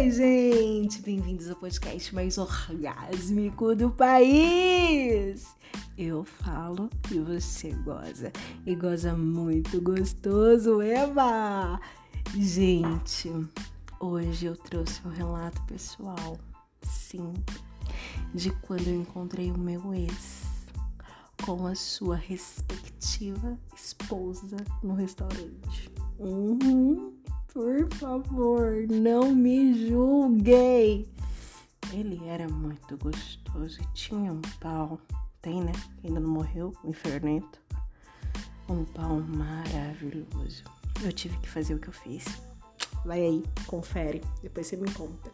Oi, gente! Bem-vindos ao podcast mais orgásmico do país! Eu falo e você goza. E goza muito gostoso, Eva! Gente, hoje eu trouxe um relato pessoal, sim, de quando eu encontrei o meu ex com a sua respectiva esposa no restaurante. Uhum. Por favor, não me julguei. Ele era muito gostoso e tinha um pau. Tem, né? Ainda não morreu, o infernento. Um pau maravilhoso. Eu tive que fazer o que eu fiz. Vai aí, confere. Depois você me conta.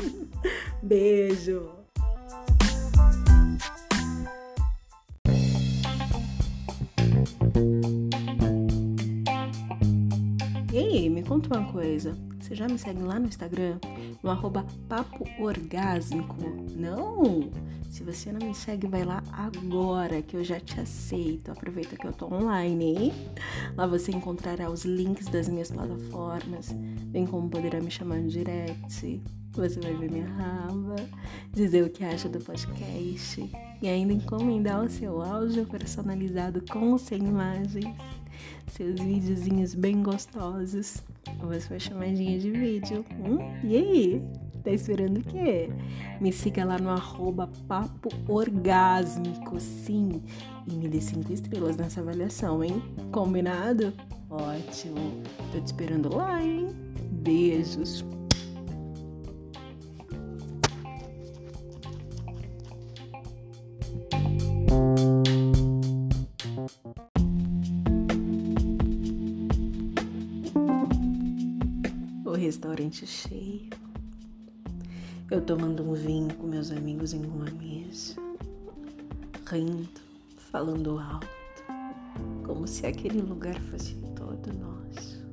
Beijo! Conta uma coisa. Você já me segue lá no Instagram? No arroba? Não! Se você não me segue, vai lá agora que eu já te aceito. Aproveita que eu tô online, hein? Lá você encontrará os links das minhas plataformas, bem como poderá me chamar no direct. Você vai ver minha raba, dizer o que acha do podcast e ainda encomendar o seu áudio personalizado com ou sem imagens seus videozinhos bem gostosos, ou a sua chamadinha de vídeo. Hum? E aí? Tá esperando o quê? Me siga lá no arroba papo orgásmico, sim. E me dê cinco estrelas nessa avaliação, hein? Combinado? Ótimo. Tô te esperando lá, hein? Beijos. Restaurante cheio. Eu tomando um vinho com meus amigos em uma mesa, rindo, falando alto, como se aquele lugar fosse todo nosso.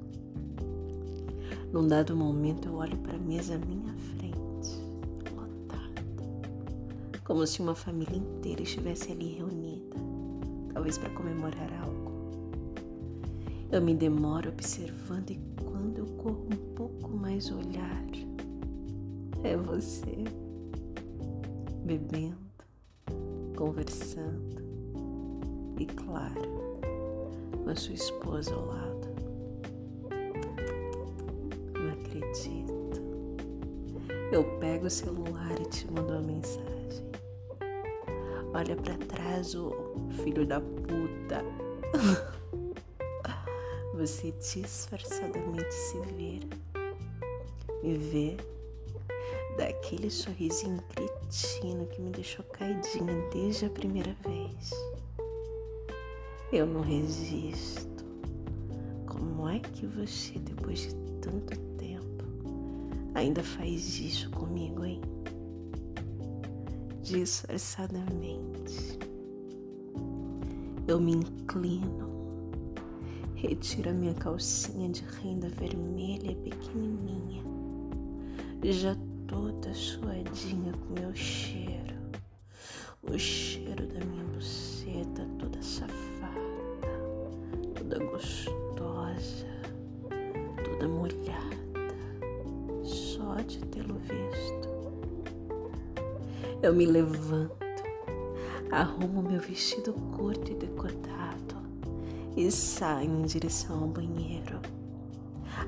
Num dado momento eu olho para a mesa à minha frente, lotada, como se uma família inteira estivesse ali reunida, talvez para comemorar algo. Eu me demoro observando e corro um pouco mais olhar, é você bebendo, conversando e, claro, com a sua esposa ao lado. Não acredito. Eu pego o celular e te mando uma mensagem. Olha para trás, ô filho da puta. Você disfarçadamente se vira, me vê daquele sorrisinho cretino que me deixou caidinha desde a primeira vez. Eu não resisto. Como é que você, depois de tanto tempo, ainda faz isso comigo, hein? Disfarçadamente. Eu me inclino retiro a minha calcinha de renda vermelha pequenininha, já toda suadinha com meu cheiro, o cheiro da minha buceta toda safada, toda gostosa, toda molhada, só de tê-lo visto. Eu me levanto, arrumo meu vestido curto e decotado e saio em direção ao banheiro.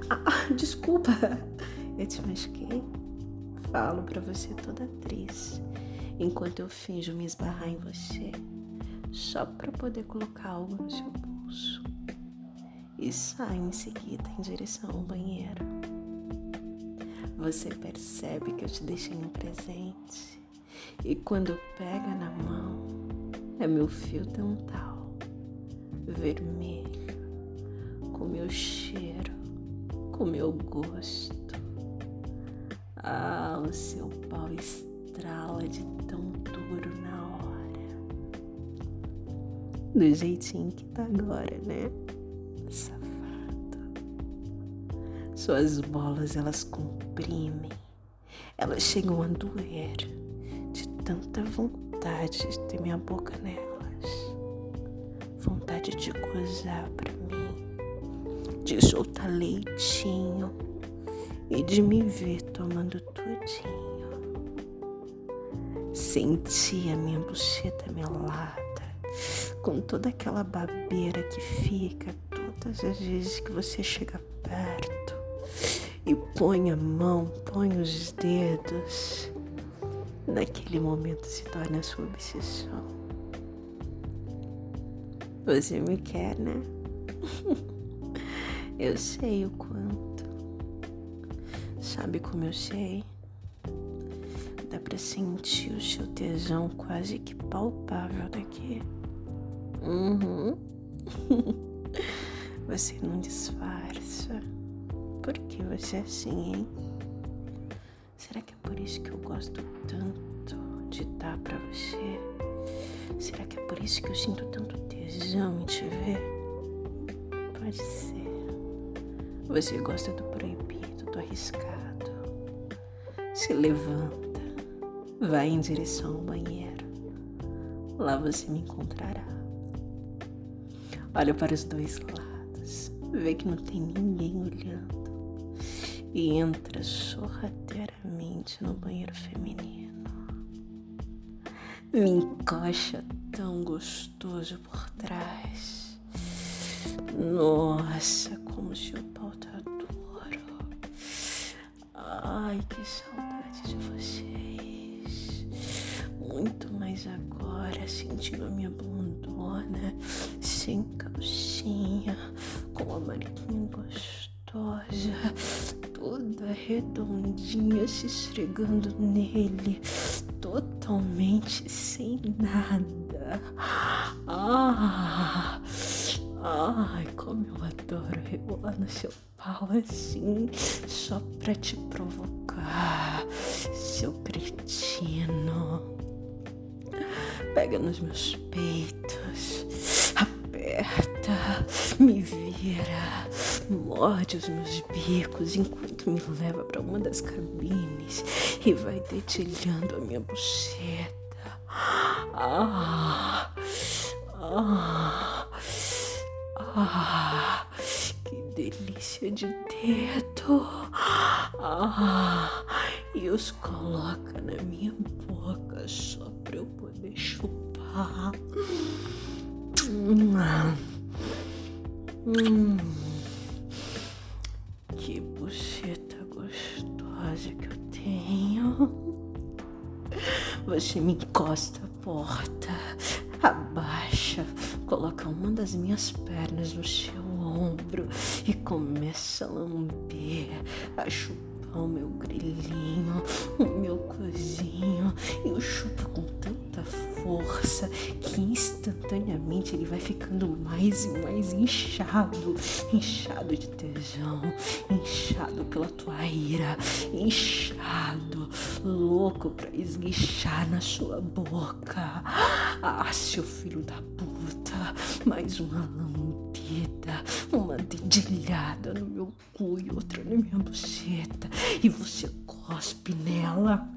Ah, desculpa, eu te machuquei. Falo para você toda triste, enquanto eu finjo me esbarrar em você, só para poder colocar algo no seu bolso. E saio em seguida em direção ao banheiro. Você percebe que eu te deixei um presente, e quando pega na mão, é meu fio dental vermelho, com meu cheiro, com meu gosto. Ah, o seu pau estrala de tão duro na hora. Do jeitinho que tá agora, né? Safado. Suas bolas elas comprimem, elas chegam a doer de tanta vontade de ter minha boca vontade de gozar pra mim, de soltar leitinho e de me ver tomando tudinho. Senti a minha buceta melada, com toda aquela babeira que fica todas as vezes que você chega perto e põe a mão, põe os dedos. Naquele momento se torna sua obsessão. Você me quer, né? eu sei o quanto. Sabe como eu sei? Dá pra sentir o seu tesão quase que palpável daqui. Uhum. Você não disfarça. Por que você é assim, hein? Será que é por isso que eu gosto tanto de dar pra você? Será que é por isso que eu sinto tanto tesão em te ver? Pode ser. Você gosta do proibido, do arriscado. Se levanta, vai em direção ao banheiro. Lá você me encontrará. Olha para os dois lados, vê que não tem ninguém olhando e entra sorrateiramente no banheiro feminino. Me encoxa tão gostoso por trás. Nossa, como seu pau tá duro. Ai, que saudade de vocês. Muito mais agora, sentindo a minha bundona, sem calcinha, com a marquinha gostosa toda redondinha se esfregando nele, totalmente sem nada. Ah, ai, como eu adoro rebolar no seu pau assim, só pra te provocar, seu cretino. Pega nos meus peitos, aperta, me vira morde os meus bicos enquanto me leva para uma das cabines e vai dedilhando a minha buceta. Ah, ah, ah, que delícia de dedo. Ah, e os coloca na minha boca só para eu poder chupar. Hum. Hum. Você me encosta a porta, abaixa, coloca uma das minhas pernas no seu ombro e começa a lamber, a chupar o meu grilinho, o meu cozinho, e o chupa com tanta força que instantaneamente ele vai ficando mais e mais inchado, inchado de tesão, inchado pela tua ira, inchado, louco pra esguichar na sua boca. Ah, seu filho da puta, mais uma lambida, uma dedilhada no meu cu e outra na minha buceta e você cospe nela.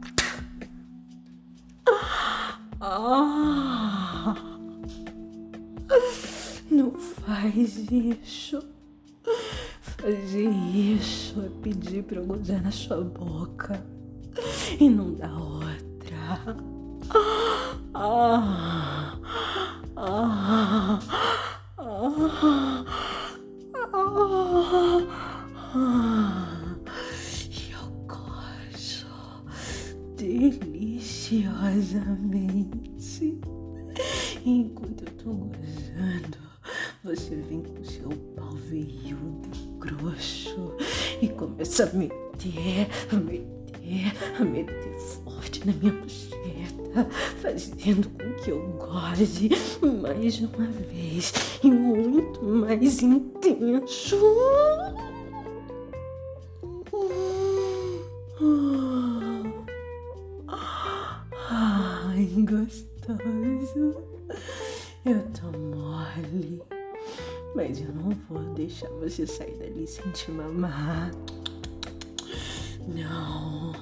Ah, não faz isso. Fazer isso é pedir pra eu gozar na sua boca. E não dá outra. Ah, ah, ah, ah, ah deliciosamente. Enquanto eu tô gozando, você vem com seu pau veiudo grosso e começa a meter, a meter, a meter forte na minha buceta, fazendo com que eu goze mais uma vez e muito mais intenso. Eu tô mole. Mas eu não vou deixar você sair dali sem te mamar. Não.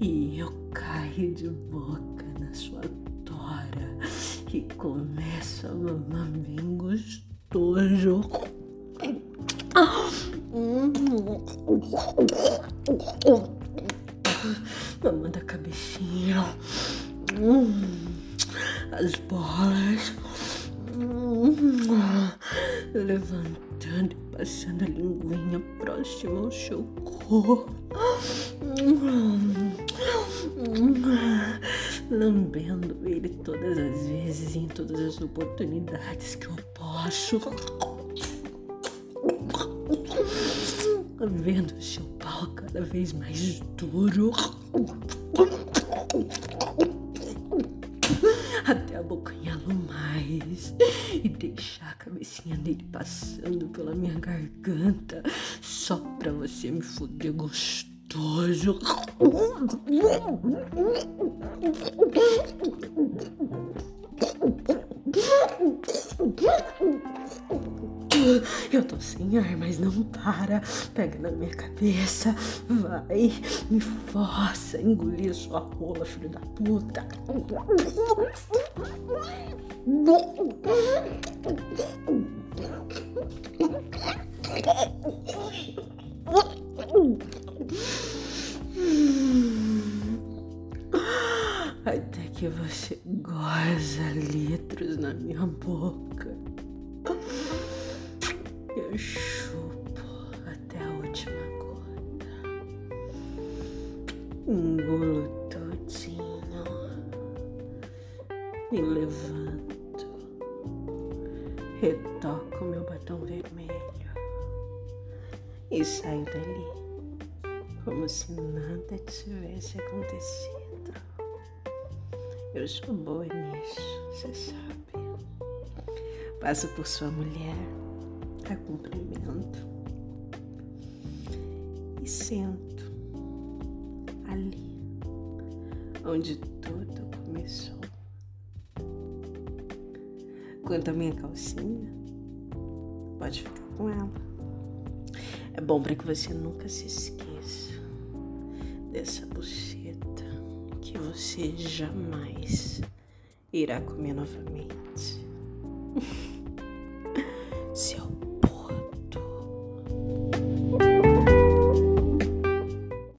E eu caio de boca na sua tora e começo a mamar bem gostoso. Levantando e passando a linguinha próxima ao seu corpo, lambendo ele todas as vezes e em todas as oportunidades que eu posso. Vendo seu pau cada vez mais duro cabecinha dele passando pela minha garganta só pra você me foder gostoso. Eu tô sem ar, mas não para. Pega na minha cabeça. Vai, me força. Engolir sua rola, filho da puta. Até que você goza litros na minha boca. Eu chupo até a última gota. Engulo todinho. Me levanto. Retoco meu batom vermelho. E saio dali. Como se nada tivesse acontecido. Eu sou boa nisso, você sabe. Passo por sua mulher a cumprimento e sento ali onde tudo começou. Quanto à minha calcinha, pode ficar com ela. É bom para que você nunca se esqueça dessa buceta que você jamais irá comer novamente. Seu